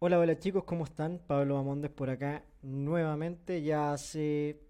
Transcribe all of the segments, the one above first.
Hola, hola chicos, ¿cómo están? Pablo Amondes por acá nuevamente. Ya hace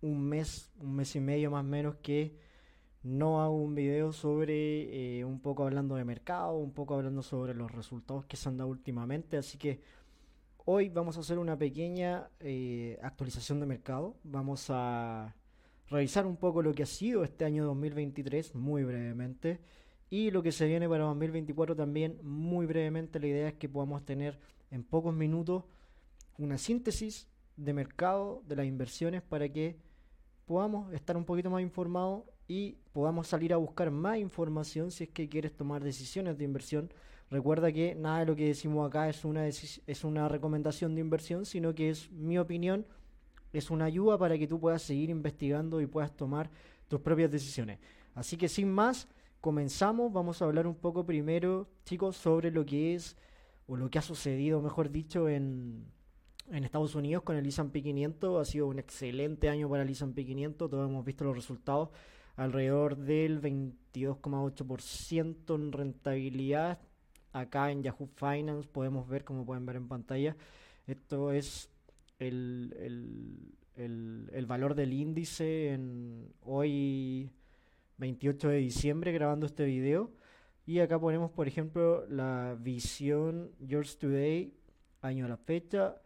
un mes, un mes y medio más o menos que no hago un video sobre eh, un poco hablando de mercado, un poco hablando sobre los resultados que se han dado últimamente. Así que hoy vamos a hacer una pequeña eh, actualización de mercado. Vamos a revisar un poco lo que ha sido este año 2023 muy brevemente y lo que se viene para 2024 también muy brevemente. La idea es que podamos tener en pocos minutos una síntesis de mercado de las inversiones para que podamos estar un poquito más informados y podamos salir a buscar más información si es que quieres tomar decisiones de inversión. Recuerda que nada de lo que decimos acá es una, es una recomendación de inversión, sino que es mi opinión, es una ayuda para que tú puedas seguir investigando y puedas tomar tus propias decisiones. Así que sin más, comenzamos. Vamos a hablar un poco primero, chicos, sobre lo que es, o lo que ha sucedido, mejor dicho, en, en Estados Unidos con el S&P 500 ha sido un excelente año para el S&P 500, todos hemos visto los resultados, alrededor del 22,8% en rentabilidad. Acá en Yahoo Finance podemos ver, como pueden ver en pantalla, esto es el, el, el, valor del índice en hoy 28 de diciembre grabando este video. Y acá ponemos, por ejemplo, la visión Yours Today, año a la fecha,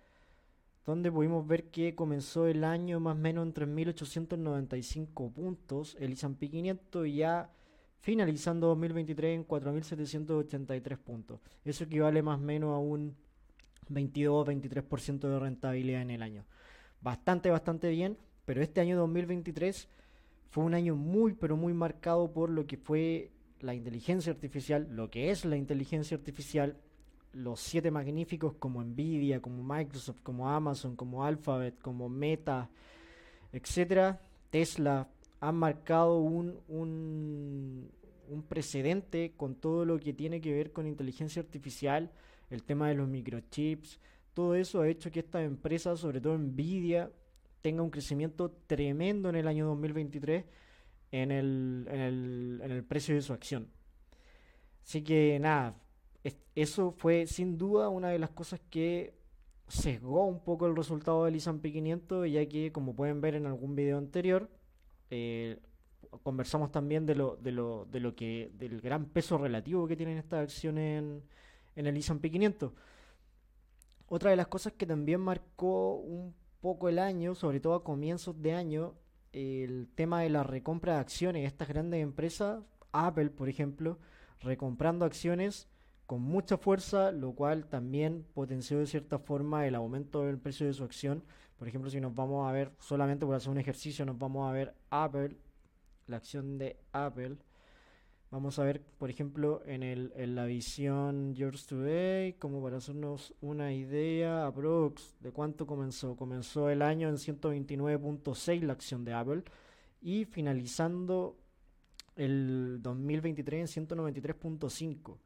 donde pudimos ver que comenzó el año más o menos en 3.895 puntos, el S&P 500 ya finalizando 2023 en 4.783 puntos. Eso equivale más o menos a un 22-23% de rentabilidad en el año. Bastante, bastante bien, pero este año 2023 fue un año muy, pero muy marcado por lo que fue la inteligencia artificial, lo que es la inteligencia artificial, los siete magníficos como Nvidia, como Microsoft, como Amazon, como Alphabet, como Meta, etcétera, Tesla, han marcado un, un, un, precedente con todo lo que tiene que ver con inteligencia artificial, el tema de los microchips, todo eso ha hecho que estas empresas, sobre todo Nvidia, tenga un crecimiento tremendo en el año 2023 en el, en el, en el precio de su acción. Así que nada, eso fue sin duda una de las cosas que sesgó un poco el resultado del S&P 500, ya que como pueden ver en algún video anterior, eh, conversamos también de lo, de lo, de lo que, del gran peso relativo que tienen estas acciones en, en el S&P 500. Otra de las cosas que también marcó un poco el año, sobre todo a comienzos de año, el tema de la recompra de acciones. Estas grandes empresas, Apple por ejemplo, recomprando acciones con mucha fuerza, lo cual también potenció de cierta forma el aumento del precio de su acción. Por ejemplo, si nos vamos a ver, solamente por hacer un ejercicio, nos vamos a ver Apple, la acción de Apple. Vamos a ver, por ejemplo, en, el, en la visión Yours Today, como para hacernos una idea aprox de cuánto comenzó. Comenzó el año en 129.6 la acción de Apple y finalizando el 2023 en 193.5. O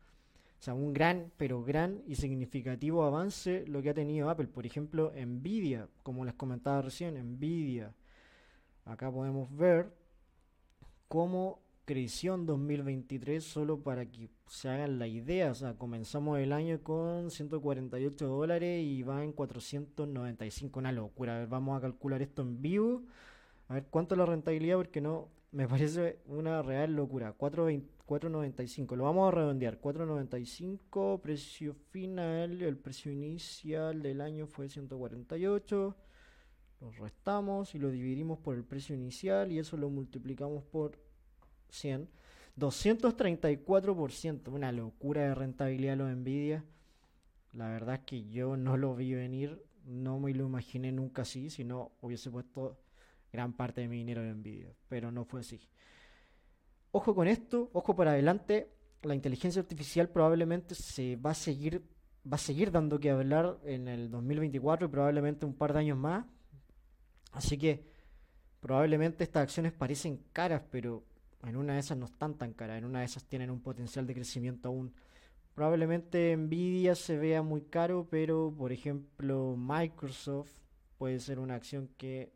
sea, un gran, pero gran y significativo avance lo que ha tenido Apple. Por ejemplo, Nvidia, como les comentaba recién, Nvidia. Acá podemos ver cómo en 2023, solo para que se hagan la idea. O sea, comenzamos el año con 148 dólares y va en 495, una locura. Vamos a calcular esto en vivo. A ver cuánto es la rentabilidad, porque no, me parece una real locura. 4.95. Lo vamos a redondear. 4.95. Precio final. El precio inicial del año fue 148. Lo restamos y lo dividimos por el precio inicial y eso lo multiplicamos por 100. 234%. Una locura de rentabilidad lo Nvidia. La verdad es que yo no lo vi venir. No me lo imaginé nunca así. Si no hubiese puesto gran parte de mi dinero en Nvidia, pero no fue así. Ojo con esto, ojo para adelante, la inteligencia artificial probablemente se va a seguir va a seguir dando que hablar en el 2024 y probablemente un par de años más. Así que probablemente estas acciones parecen caras, pero en una de esas no están tan caras, en una de esas tienen un potencial de crecimiento aún. Probablemente Nvidia se vea muy caro, pero por ejemplo Microsoft puede ser una acción que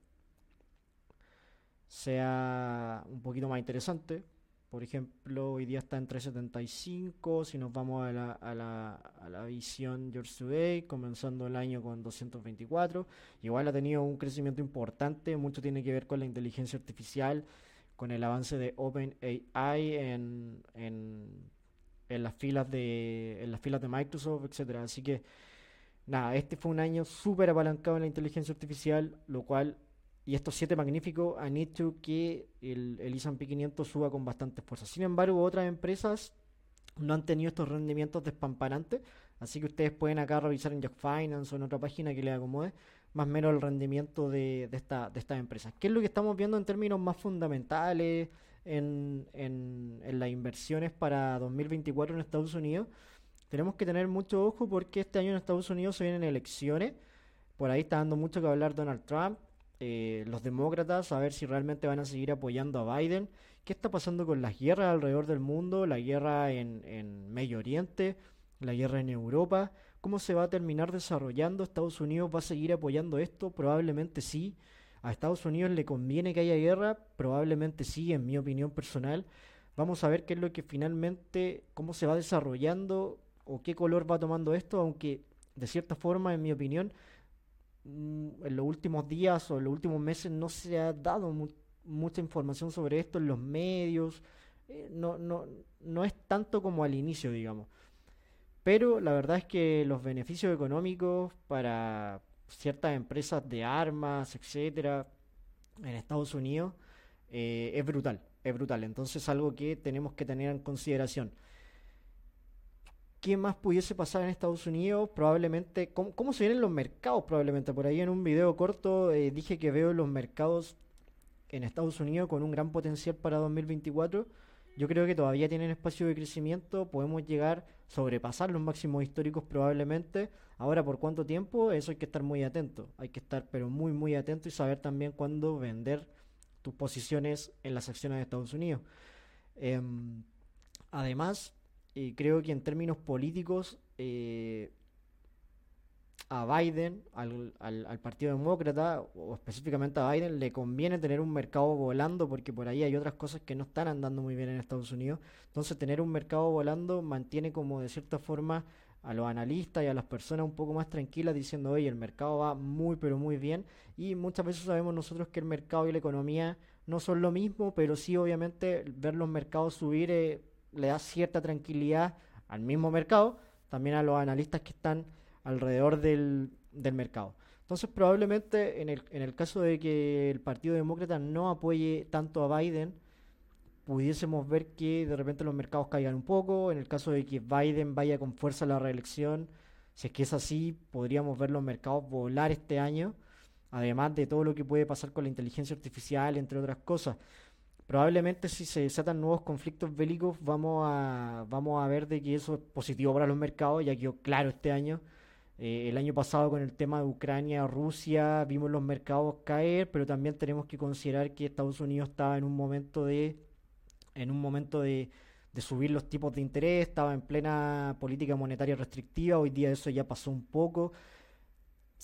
sea un poquito más interesante. por ejemplo, hoy día está en 375. Si nos vamos a la, a la, a la visión George Today, comenzando el año con 224. Igual ha tenido un crecimiento importante. Mucho tiene que ver con la inteligencia artificial, con el avance de OpenAI en, en, en las filas de en las filas de Microsoft, etcétera. Así que nada, este fue un año súper apalancado en la inteligencia artificial, lo cual y estos siete magníficos han hecho que el, el S&P 500 suba con bastante fuerza. Sin embargo, otras empresas no han tenido estos rendimientos despampanantes, así que ustedes pueden acá revisar en Jack Finance o en otra página que les acomode más o menos el rendimiento de, de, esta, de estas empresas. ¿Qué es lo que estamos viendo en términos más fundamentales en, las inversiones para 2024 en Estados Unidos? Tenemos que tener mucho ojo porque este año en Estados Unidos se vienen elecciones. Por ahí está dando mucho que hablar Donald Trump. Eh, los demócratas, a ver si realmente van a seguir apoyando a Biden. ¿Qué está pasando con las guerras alrededor del mundo? La guerra en, en Medio Oriente, la guerra en Europa. ¿Cómo se va a terminar desarrollando? ¿Estados Unidos va a seguir apoyando esto? Probablemente sí. ¿A Estados Unidos le conviene que haya guerra? Probablemente sí, en mi opinión personal. Vamos a ver qué es lo que finalmente, cómo se va desarrollando o qué color va tomando esto, aunque de cierta forma, en mi opinión, Mm, en los últimos días o en los últimos meses no se ha dado mucha información sobre esto en los medios. Eh, no, no, no es tanto como al inicio, digamos. Pero la verdad es que los beneficios económicos para ciertas empresas de armas, etcétera, en Estados Unidos, eh, es brutal, es brutal. Entonces algo que tenemos que tener en consideración. ¿Qué más pudiese pasar en Estados Unidos? Probablemente, ¿cómo, se vienen los mercados? Probablemente, por ahí en un video corto eh, dije que veo los mercados en Estados Unidos con un gran potencial para 2024. Yo creo que todavía tienen espacio de crecimiento, podemos llegar sobrepasar los máximos históricos probablemente. Ahora, ¿por cuánto tiempo? Eso hay que estar muy atento. Hay que estar, pero muy, muy atento y saber también cuándo vender tus posiciones en las acciones de Estados Unidos. Em, además, creo que en términos políticos eh, a Biden, al, al, Partido Demócrata, o específicamente a Biden, le conviene tener un mercado volando porque por ahí hay otras cosas que no están andando muy bien en Estados Unidos. Entonces tener un mercado volando mantiene como de cierta forma a los analistas y a las personas un poco más tranquilas diciendo, oye, el mercado va muy pero muy bien y muchas veces sabemos nosotros que el mercado y la economía no son lo mismo, pero sí obviamente ver los mercados subir eh, le da cierta tranquilidad al mismo mercado, también a los analistas que están alrededor del, del mercado. Entonces probablemente en el, en el caso de que el Partido Demócrata no apoye tanto a Biden, pudiésemos ver que de repente los mercados caigan un poco. En el caso de que Biden vaya con fuerza a la reelección, si es que es así, podríamos ver los mercados volar este año, además de todo lo que puede pasar con la inteligencia artificial, entre otras cosas probablemente si se desatan nuevos conflictos bélicos vamos a, vamos a ver de que eso es positivo para los mercados, ya quedó claro este año. Eh, el año pasado con el tema de Ucrania, Rusia, vimos los mercados caer, pero también tenemos que considerar que Estados Unidos estaba en un momento de en un momento de, de subir los tipos de interés, estaba en plena política monetaria restrictiva, hoy día eso ya pasó un poco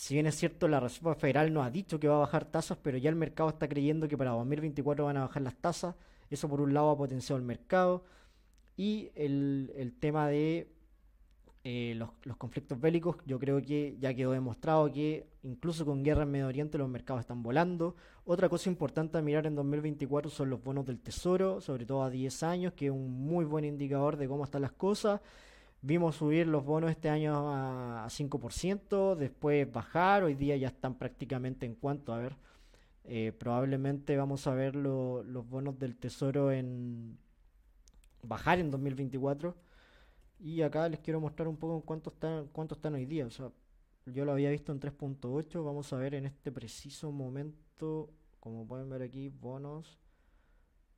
si bien es cierto, la Reserva Federal no ha dicho que va a bajar tasas, pero ya el mercado está creyendo que para 2024 van a bajar las tasas. Eso por un lado ha potenciado el mercado. Y el, el tema de eh, los, conflictos bélicos, yo creo que ya quedó demostrado que incluso con guerra en Medio Oriente los mercados están volando. Otra cosa importante a mirar en 2024 son los bonos del Tesoro, sobre todo a 10 años, que es un muy buen indicador de cómo están las cosas. Vimos subir los bonos este año a, 5%, después bajar, hoy día ya están prácticamente en cuanto, a ver, eh, probablemente vamos a ver los bonos del tesoro en bajar en 2024. Y acá les quiero mostrar un poco en cuánto están, cuánto están hoy día. O sea, yo lo había visto en 3.8, vamos a ver en este preciso momento, como pueden ver aquí, bonos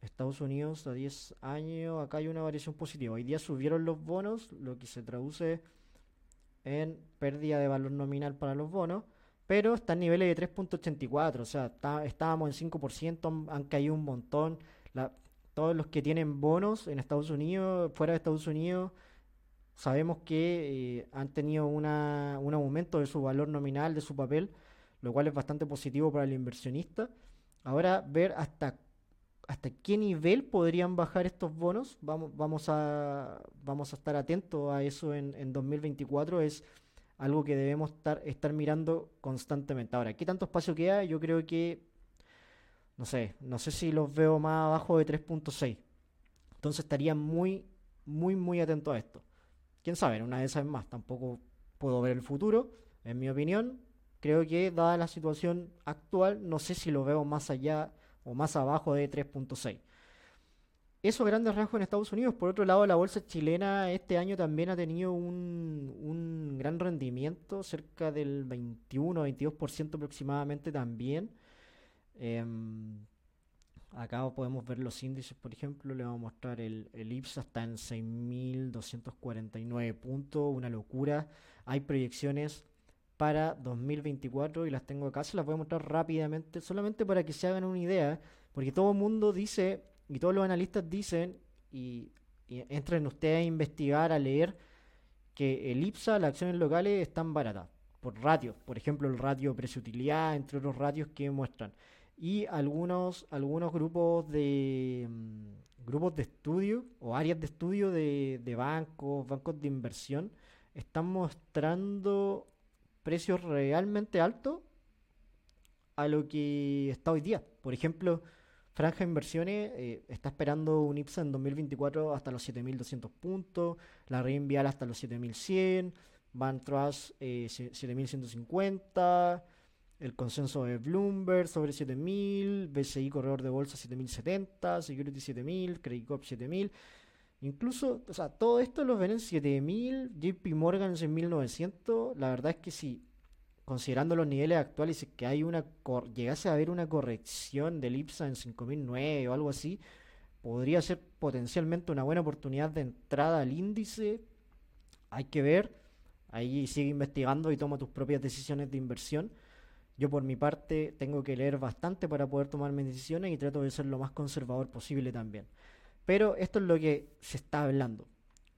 Estados Unidos a 10 años, acá hay una variación positiva. Hoy día subieron los bonos, lo que se traduce en pérdida de valor nominal para los bonos, pero está en niveles de 3.84, o sea, estábamos en 5%, han, caído un montón. todos los que tienen bonos en Estados Unidos, fuera de Estados Unidos, sabemos que eh, han tenido una, un aumento de su valor nominal, de su papel, lo cual es bastante positivo para el inversionista. Ahora, ver hasta hasta qué nivel podrían bajar estos bonos. Vamos, vamos, a, vamos a estar atentos a eso en, en 2024. Es algo que debemos estar, estar mirando constantemente. Ahora, ¿qué tanto espacio queda? Yo creo que, no sé, no sé si los veo más abajo de 3.6. Entonces estaría muy, muy, muy atento a esto. Quién sabe, una de esas más. Tampoco puedo ver el futuro, en mi opinión. Creo que, dada la situación actual, no sé si lo veo más allá o más abajo de 3.6. Eso grandes rasgos en Estados Unidos. Por otro lado, la bolsa chilena este año también ha tenido un, un gran rendimiento, cerca del 21-22% aproximadamente también. Em, acá podemos ver los índices, por ejemplo, le vamos a mostrar el, el IPSA está en 6.249 puntos, una locura. Hay proyecciones para 2024 y las tengo acá, se las voy a mostrar rápidamente, solamente para que se hagan una idea, porque todo el mundo dice, y todos los analistas dicen, y, entren ustedes a investigar, a leer, que el IPSA, las acciones locales, están baratas, por ratios, por ejemplo el ratio precio-utilidad, entre otros ratios que muestran. Y algunos, algunos grupos de mm, grupos de estudio o áreas de estudio de, de bancos, bancos de inversión, están mostrando precios realmente altos a lo que está hoy día. Por ejemplo, Franja Inversiones eh, está esperando un IPSA en 2024 hasta los 7.200 puntos, la Reinvial hasta los 7.100, Van Trust eh, 7.150, el consenso de Bloomberg sobre 7.000, BCI Corredor de Bolsa 7.070, Security 7.000, Credit Corp 7.000. Incluso, o sea, todo esto lo ven en 7000, JP Morgan en 1900. La verdad es que si, considerando los niveles actuales, que hay una llegase a haber una corrección del IPSA en 5009 o algo así, podría ser potencialmente una buena oportunidad de entrada al índice. Hay que ver. Ahí sigue investigando y toma tus propias decisiones de inversión. Yo por mi parte tengo que leer bastante para poder tomar mis decisiones y trato de ser lo más conservador posible también. Pero esto es lo que se está hablando.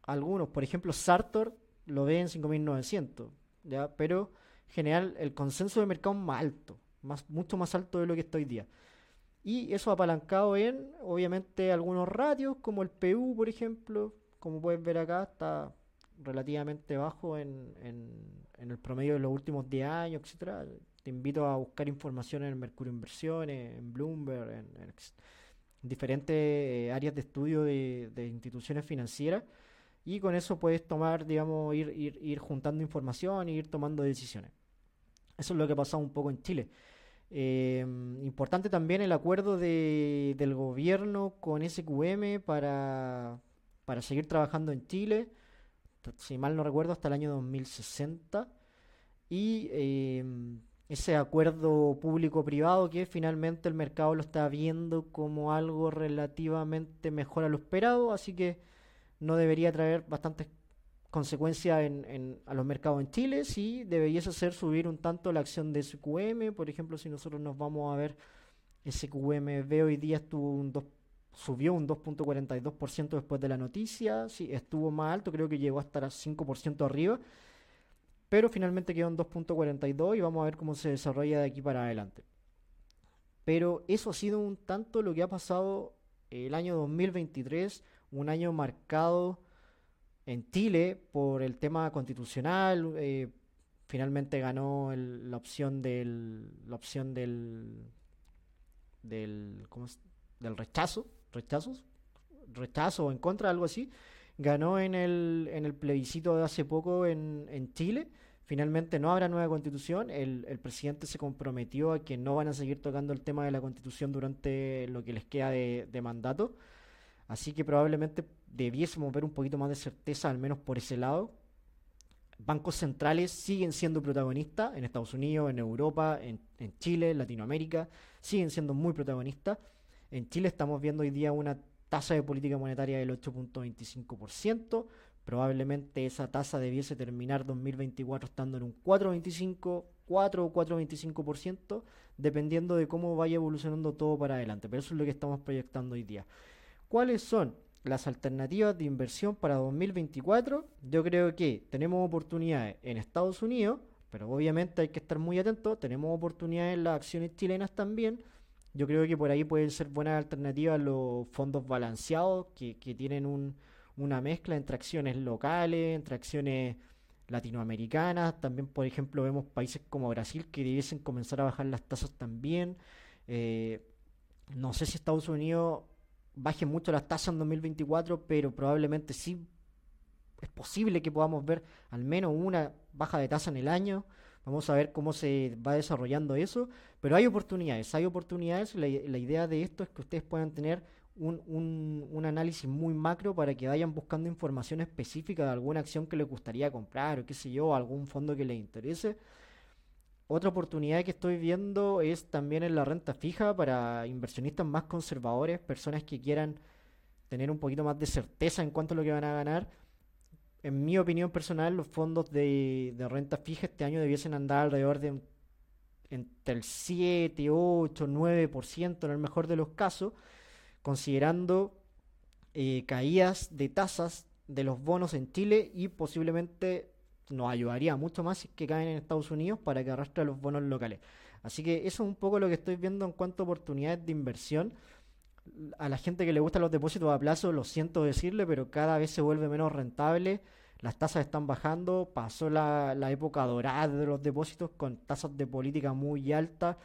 Algunos, por ejemplo, Sartor lo ve en 5900, ¿ya? Pero en general el consenso de mercado es más alto, más, mucho más alto de lo que está hoy día. Y eso apalancado en, obviamente, algunos ratios, como el PU, por ejemplo, como pueden ver acá, está relativamente bajo en, en, el promedio de los últimos 10 años, etcétera. Te invito a buscar información en Mercurio Inversiones, en Bloomberg, en, en diferentes eh, áreas de estudio de, instituciones financieras y con eso puedes tomar, digamos, ir, ir, ir juntando información e ir tomando decisiones. Eso es lo que ha pasado un poco en Chile. Eh, importante también el acuerdo de, del gobierno con SQM para, para seguir trabajando en Chile, si mal no recuerdo, hasta el año 2060. Y eh, ese acuerdo público-privado que finalmente el mercado lo está viendo como algo relativamente mejor a lo esperado, así que no debería traer bastantes consecuencias en, a los mercados en Chile, sí deberías hacer subir un tanto la acción de SQM, por ejemplo, si nosotros nos vamos a ver SQM ve hoy día estuvo un subió un 2.42% después de la noticia, sí, estuvo más alto, creo que llegó a estar a 5% arriba, pero finalmente quedó en 2.42 y vamos a ver cómo se desarrolla de aquí para adelante. Pero eso ha sido un tanto lo que ha pasado el año 2023, un año marcado en Chile por el tema constitucional. Eh, finalmente ganó la opción del la opción del del del rechazo, rechazos, rechazo o en contra, algo así. Ganó en el, en el plebiscito de hace poco en, en Chile Finalmente no habrá nueva constitución. El, presidente se comprometió a que no van a seguir tocando el tema de la constitución durante lo que les queda de, mandato. Así que probablemente debiésemos ver un poquito más de certeza, al menos por ese lado. Bancos centrales siguen siendo protagonistas en Estados Unidos, en Europa, en, en Chile, en Latinoamérica. Siguen siendo muy protagonistas. En Chile estamos viendo hoy día una tasa de política monetaria del 8.25%, Probablemente esa tasa debiese terminar 2024 estando en un 4,25, 4 o 4,25%, dependiendo de cómo vaya evolucionando todo para adelante. Pero eso es lo que estamos proyectando hoy día. ¿Cuáles son las alternativas de inversión para 2024? Yo creo que tenemos oportunidades en Estados Unidos, pero obviamente hay que estar muy atentos. Tenemos oportunidades en las acciones chilenas también. Yo creo que por ahí pueden ser buenas alternativas los fondos balanceados que, que tienen un, una mezcla entre acciones locales, entre acciones latinoamericanas. También, por ejemplo, vemos países como Brasil que debiesen comenzar a bajar las tasas también. Eh, no sé si Estados Unidos baje mucho las tasas en 2024, pero probablemente sí es posible que podamos ver al menos una baja de tasa en el año. Vamos a ver cómo se va desarrollando eso. Pero hay oportunidades, hay oportunidades. La, la idea de esto es que ustedes puedan tener un, un, un, análisis muy macro para que vayan buscando información específica de alguna acción que les gustaría comprar o qué sé yo, algún fondo que les interese. Otra oportunidad que estoy viendo es también en la renta fija para inversionistas más conservadores, personas que quieran tener un poquito más de certeza en cuanto a lo que van a ganar. En mi opinión personal, los fondos de, de renta fija este año debiesen andar alrededor de entre el 7, 8, 9% en el mejor de los casos, considerando eh, caídas de tasas de los bonos en Chile y posiblemente nos ayudaría mucho más si que caen en Estados Unidos para que arrastre los bonos locales. Así que eso es un poco lo que estoy viendo en cuanto a oportunidades de inversión. A la gente que le gustan los depósitos a plazo, lo siento decirle, pero cada vez se vuelve menos rentable. Las tasas están bajando, pasó la, la época dorada de los depósitos con tasas de política muy altas,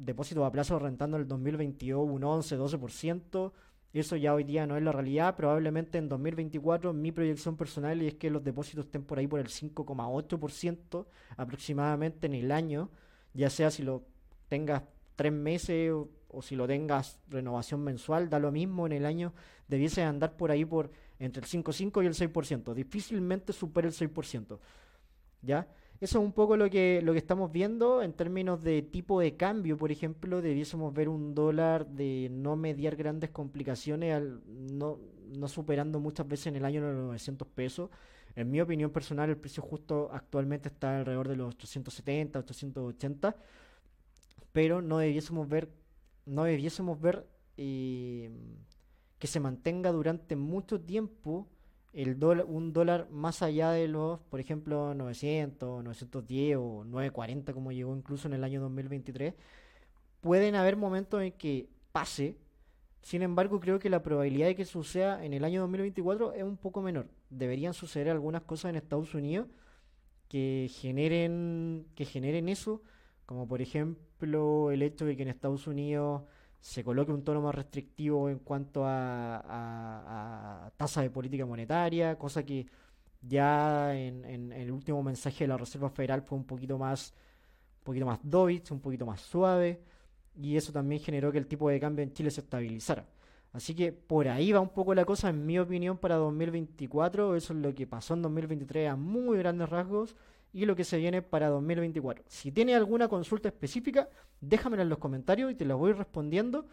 depósitos a plazo rentando en el 2022 un 11, 12%. Eso ya hoy día no es la realidad. Probablemente en 2024 mi proyección personal es que los depósitos estén por ahí por el 5,8% aproximadamente en el año, ya sea si lo tengas tres meses o, si lo tengas renovación mensual, da lo mismo en el año, debiese andar por ahí por entre el 5,5 y el 6%. Difícilmente supera el 6%. ¿Ya? Eso es un poco lo que, lo que estamos viendo en términos de tipo de cambio, por ejemplo, debiésemos ver un dólar de no mediar grandes complicaciones, al, no, no superando muchas veces en el año los 900 pesos. En mi opinión personal, el precio justo actualmente está alrededor de los 870, 880, pero no debiésemos ver, no debiésemos ver eh, que se mantenga durante mucho tiempo el dólar, un dólar más allá de los, por ejemplo, 900, 910 o 940 como llegó incluso en el año 2023, pueden haber momentos en que pase. Sin embargo, creo que la probabilidad de que suceda en el año 2024 es un poco menor. Deberían suceder algunas cosas en Estados Unidos que generen que generen eso, como por ejemplo el hecho de que en Estados Unidos se coloque un tono más restrictivo en cuanto a, tasa de política monetaria, cosa que ya en, el último mensaje de la Reserva Federal fue un poquito más un poquito más dovish, un poquito más suave, y eso también generó que el tipo de cambio en Chile se estabilizara. Así que por ahí va un poco la cosa, en mi opinión, para 2024. Eso es lo que pasó en 2023 a muy grandes rasgos y lo que se viene para 2024. Si tiene alguna consulta específica, déjamela en los comentarios y te la voy respondiendo.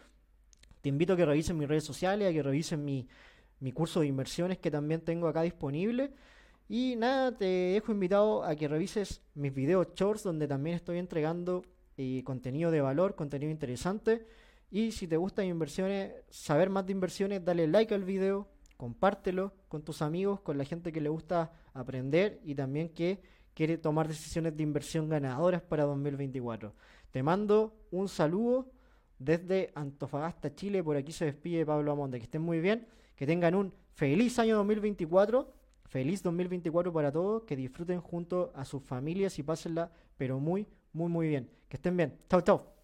Te invito a que revisen mis redes sociales, a que revisen mi, mi curso de inversiones que también tengo acá disponible. Y nada, te dejo invitado a que revises mis videos shorts donde también estoy entregando eh, contenido de valor, contenido interesante. Y si te gustan inversiones, saber más de inversiones, dale like al video, compártelo con tus amigos, con la gente que le gusta aprender y también que quiere tomar decisiones de inversión ganadoras para 2024. Te mando un saludo desde Antofagasta, Chile. Por aquí se despide Pablo Amonde. Que estén muy bien, que tengan un feliz año 2024. Feliz 2024 para todos, que disfruten junto a sus familias y pásenla, pero muy, muy, muy bien. Que estén bien. Chao, chao.